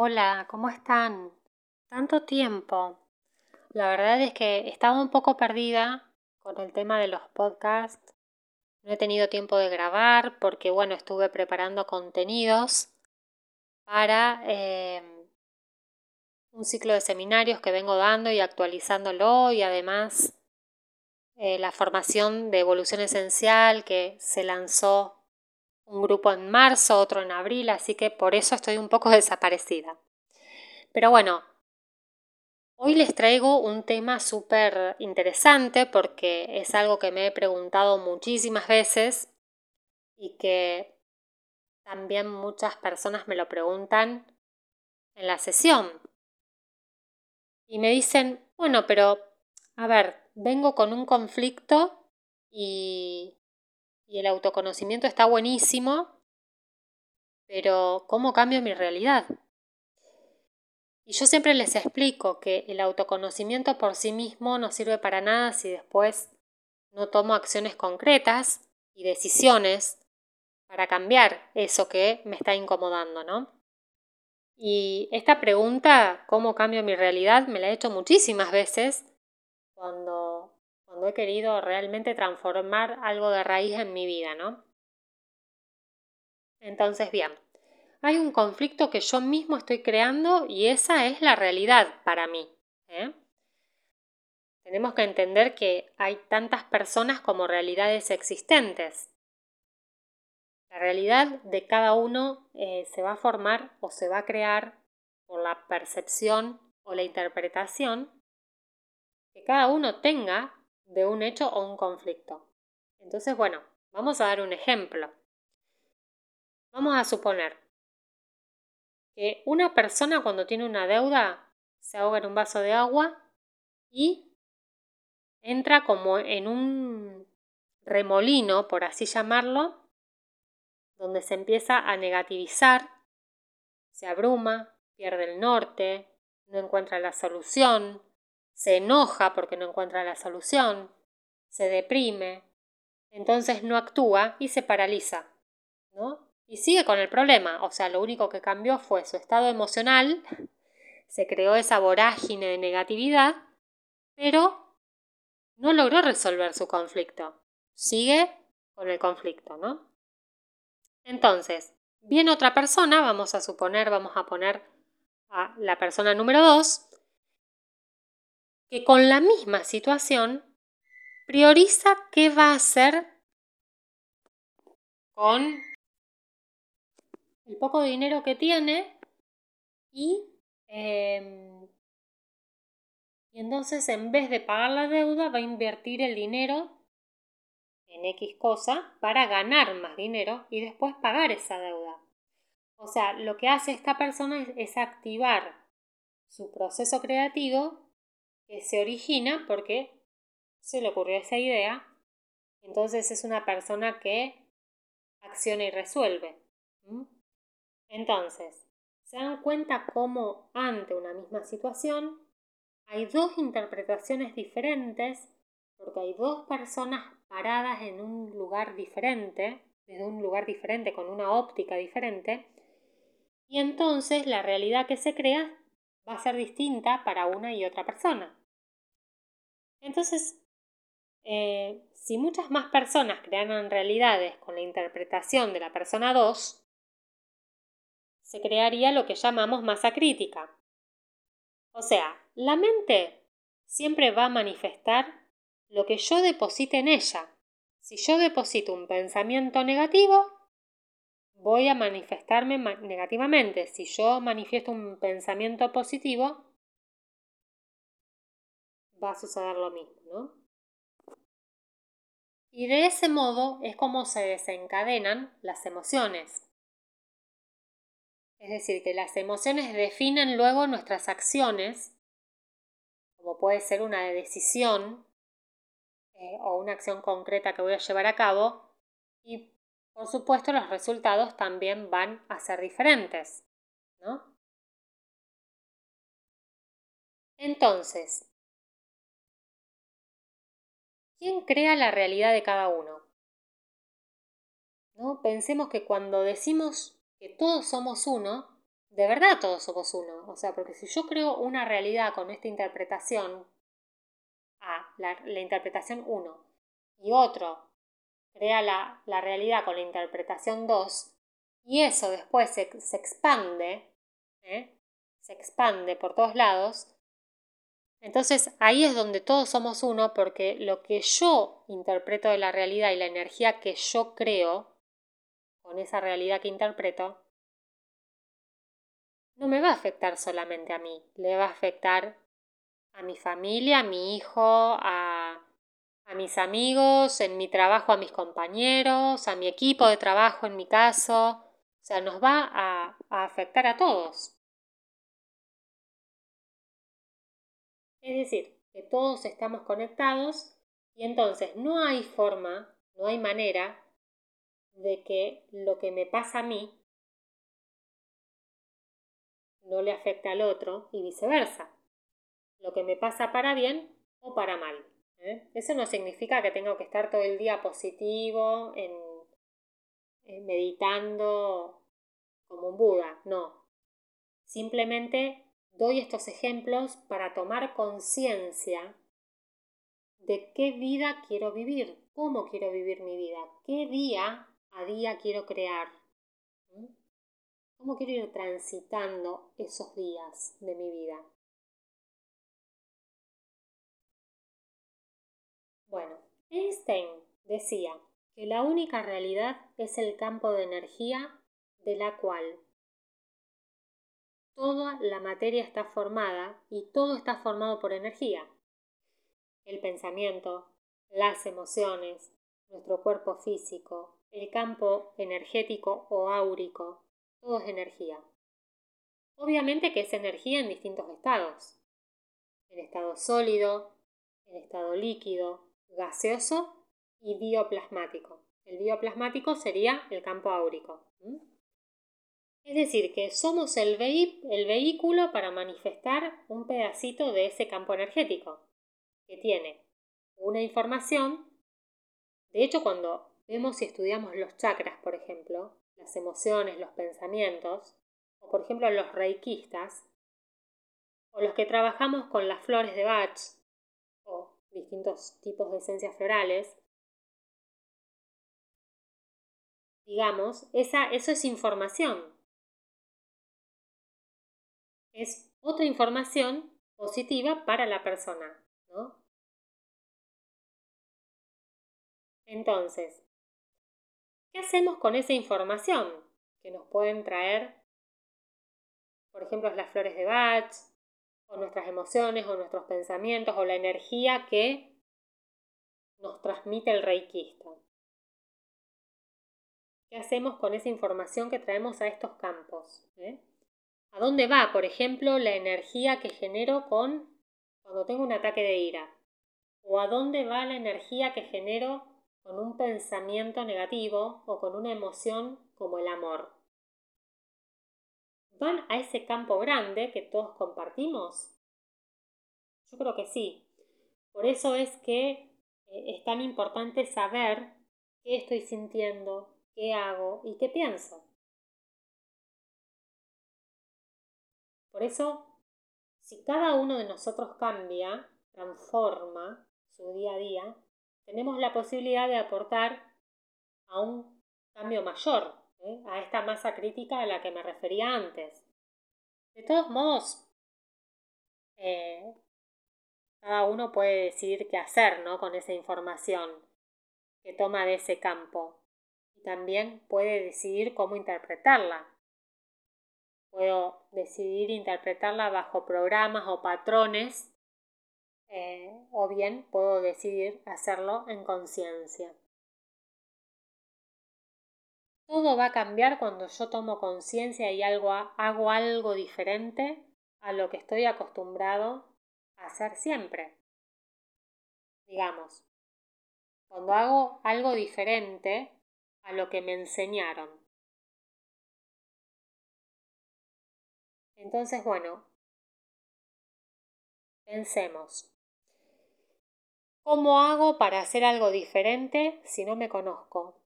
Hola, ¿cómo están? Tanto tiempo. La verdad es que estaba un poco perdida con el tema de los podcasts. No he tenido tiempo de grabar porque, bueno, estuve preparando contenidos para eh, un ciclo de seminarios que vengo dando y actualizándolo y además eh, la formación de evolución esencial que se lanzó un grupo en marzo, otro en abril, así que por eso estoy un poco desaparecida. Pero bueno, hoy les traigo un tema súper interesante porque es algo que me he preguntado muchísimas veces y que también muchas personas me lo preguntan en la sesión. Y me dicen, bueno, pero, a ver, vengo con un conflicto y y el autoconocimiento está buenísimo, pero ¿cómo cambio mi realidad? Y yo siempre les explico que el autoconocimiento por sí mismo no sirve para nada si después no tomo acciones concretas y decisiones para cambiar eso que me está incomodando, ¿no? Y esta pregunta, ¿cómo cambio mi realidad? Me la he hecho muchísimas veces cuando cuando he querido realmente transformar algo de raíz en mi vida, ¿no? Entonces, bien, hay un conflicto que yo mismo estoy creando y esa es la realidad para mí. ¿eh? Tenemos que entender que hay tantas personas como realidades existentes. La realidad de cada uno eh, se va a formar o se va a crear por la percepción o la interpretación que cada uno tenga de un hecho o un conflicto. Entonces, bueno, vamos a dar un ejemplo. Vamos a suponer que una persona cuando tiene una deuda se ahoga en un vaso de agua y entra como en un remolino, por así llamarlo, donde se empieza a negativizar, se abruma, pierde el norte, no encuentra la solución, se enoja porque no encuentra la solución, se deprime, entonces no actúa y se paraliza, ¿no? Y sigue con el problema, o sea, lo único que cambió fue su estado emocional, se creó esa vorágine de negatividad, pero no logró resolver su conflicto, sigue con el conflicto, ¿no? Entonces, viene otra persona, vamos a suponer, vamos a poner a la persona número 2, que con la misma situación prioriza qué va a hacer con el poco dinero que tiene y, em, y entonces en vez de pagar la deuda va a invertir el dinero en X cosa para ganar más dinero y después pagar esa deuda. O sea, lo que hace esta persona es activar su proceso creativo que se origina porque se le ocurrió esa idea. Entonces es una persona que acciona y resuelve. Entonces, se dan cuenta cómo ante una misma situación hay dos interpretaciones diferentes porque hay dos personas paradas en un lugar diferente, desde un lugar diferente, con una óptica diferente, y entonces la realidad que se crea va a ser distinta para una y otra persona. Entonces, eh, si muchas más personas crearan realidades con la interpretación de la persona 2, se crearía lo que llamamos masa crítica. O sea, la mente siempre va a manifestar lo que yo deposite en ella. Si yo deposito un pensamiento negativo, voy a manifestarme negativamente. Si yo manifiesto un pensamiento positivo, va a suceder lo mismo, ¿no? Y de ese modo es como se desencadenan las emociones. Es decir, que las emociones definen luego nuestras acciones, como puede ser una decisión eh, o una acción concreta que voy a llevar a cabo, y por supuesto los resultados también van a ser diferentes, ¿no? Entonces, ¿Quién crea la realidad de cada uno? ¿No? Pensemos que cuando decimos que todos somos uno, de verdad todos somos uno. O sea, porque si yo creo una realidad con esta interpretación, A, la, interpretación 1, y otro crea la, realidad con la interpretación 2, y eso después se, expande, ¿eh? se expande por todos lados, entonces ahí es donde todos somos uno porque lo que yo interpreto de la realidad y la energía que yo creo con esa realidad que interpreto, no me va a afectar solamente a mí, le va a afectar a mi familia, a mi hijo, a, a mis amigos, en mi trabajo a mis compañeros, a mi equipo de trabajo en mi caso, o sea, nos va a, a afectar a todos. Es decir, que todos estamos conectados y entonces no hay forma, no hay manera de que lo que me pasa a mí no le afecte al otro y viceversa. Lo que me pasa para bien o para mal. ¿eh? Eso no significa que tengo que estar todo el día positivo, en, meditando como un Buda, no. Simplemente doy estos ejemplos para tomar conciencia de qué vida quiero vivir, cómo quiero vivir mi vida, qué día a día quiero crear, cómo quiero ir transitando esos días de mi vida. Bueno, Einstein decía que la única realidad es el campo de energía de la cual toda la materia está formada y todo está formado por energía. El pensamiento, las emociones, nuestro cuerpo físico, el campo energético o áurico, todo es energía. Obviamente que es energía en distintos estados. En estado sólido, en estado líquido, gaseoso y bioplasmático. El bioplasmático sería el campo áurico. Es decir, que somos el, vehículo para manifestar un pedacito de ese campo energético, que tiene una información. De hecho, cuando vemos y estudiamos los chakras, por ejemplo, las emociones, los pensamientos, o por ejemplo los reikistas, o los que trabajamos con las flores de Bach, o distintos tipos de esencias florales, digamos, esa, eso es información es otra información positiva para la persona, ¿no? Entonces, ¿qué hacemos con esa información que nos pueden traer, por ejemplo, las flores de Bach, o nuestras emociones, o nuestros pensamientos, o la energía que nos transmite el reikista? ¿Qué hacemos con esa información que traemos a estos campos? ¿Eh? ¿A dónde va, por ejemplo, la energía que genero con cuando tengo un ataque de ira? ¿O a dónde va la energía que genero con un pensamiento negativo o con una emoción como el amor? ¿Van a ese campo grande que todos compartimos? Yo creo que sí. Por eso es que eh, es tan importante saber qué estoy sintiendo, qué hago y qué pienso. Por eso, si cada uno de nosotros cambia, transforma su día a día, tenemos la posibilidad de aportar a un cambio mayor, ¿eh? a esta masa crítica a la que me refería antes. De todos modos, eh, cada uno puede decidir qué hacer ¿no? con esa información que toma de ese campo y también puede decidir cómo interpretarla. Puedo decidir interpretarla bajo programas o patrones eh, o bien puedo decidir hacerlo en conciencia. Todo va a cambiar cuando yo tomo conciencia y algo, hago algo diferente a lo que estoy acostumbrado a hacer siempre. Digamos, cuando hago algo diferente a lo que me enseñaron. Entonces, bueno, pensemos. ¿Cómo hago para hacer algo diferente si no me conozco?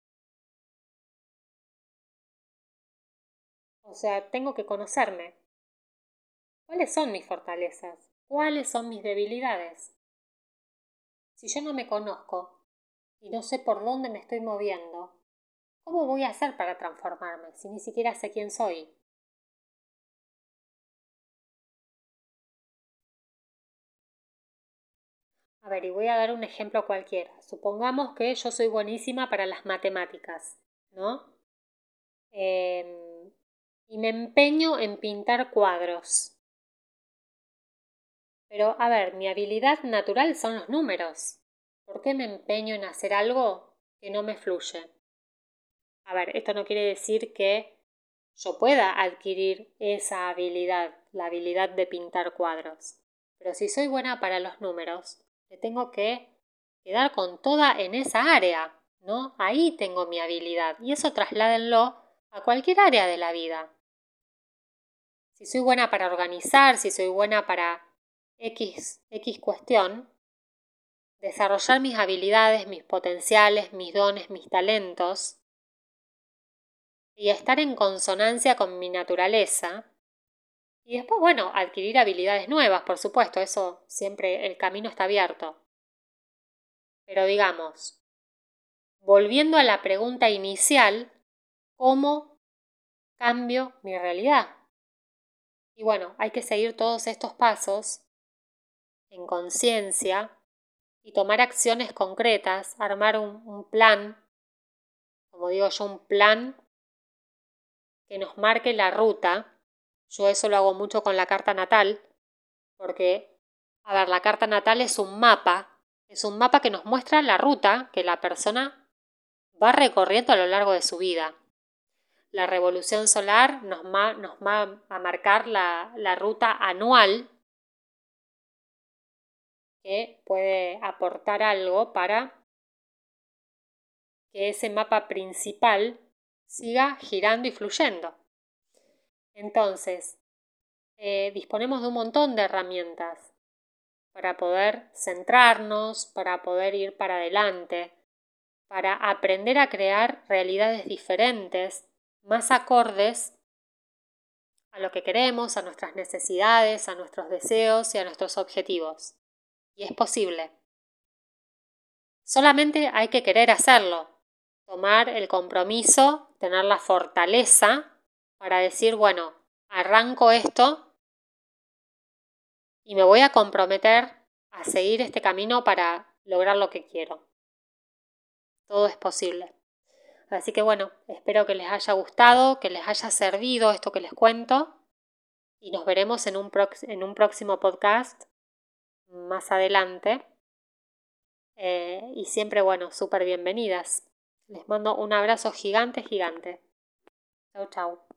O sea, tengo que conocerme. ¿Cuáles son mis fortalezas? ¿Cuáles son mis debilidades? Si yo no me conozco y no sé por dónde me estoy moviendo, ¿cómo voy a hacer para transformarme si ni siquiera sé quién soy? A ver, y voy a dar un ejemplo cualquiera. Supongamos que yo soy buenísima para las matemáticas, ¿no? Em, y me empeño en pintar cuadros. Pero, a ver, mi habilidad natural son los números. ¿Por qué me empeño en hacer algo que no me fluye? A ver, esto no quiere decir que yo pueda adquirir esa habilidad, la habilidad de pintar cuadros. Pero si soy buena para los números, le tengo que quedar con toda en esa área, ¿no? Ahí tengo mi habilidad y eso trasládenlo a cualquier área de la vida. Si soy buena para organizar, si soy buena para X, X cuestión, desarrollar mis habilidades, mis potenciales, mis dones, mis talentos y estar en consonancia con mi naturaleza. Y después, bueno, adquirir habilidades nuevas, por supuesto, eso siempre el camino está abierto. Pero digamos, volviendo a la pregunta inicial, ¿cómo cambio mi realidad? Y bueno, hay que seguir todos estos pasos en conciencia y tomar acciones concretas, armar un, plan, como digo yo, un plan que nos marque la ruta. Yo eso lo hago mucho con la carta natal, porque, a ver, la carta natal es un mapa, es un mapa que nos muestra la ruta que la persona va recorriendo a lo largo de su vida. La revolución solar nos, va a marcar la, la ruta anual que puede aportar algo para que ese mapa principal siga girando y fluyendo. Entonces, eh, disponemos de un montón de herramientas para poder centrarnos, para poder ir para adelante, para aprender a crear realidades diferentes, más acordes a lo que queremos, a nuestras necesidades, a nuestros deseos y a nuestros objetivos. Y es posible. Solamente hay que querer hacerlo, tomar el compromiso, tener la fortaleza para decir, bueno, arranco esto y me voy a comprometer a seguir este camino para lograr lo que quiero. Todo es posible. Así que bueno, espero que les haya gustado, que les haya servido esto que les cuento y nos veremos en un, en un próximo podcast más adelante. Eh, y siempre, bueno, súper bienvenidas. Les mando un abrazo gigante, gigante. Chau, chau.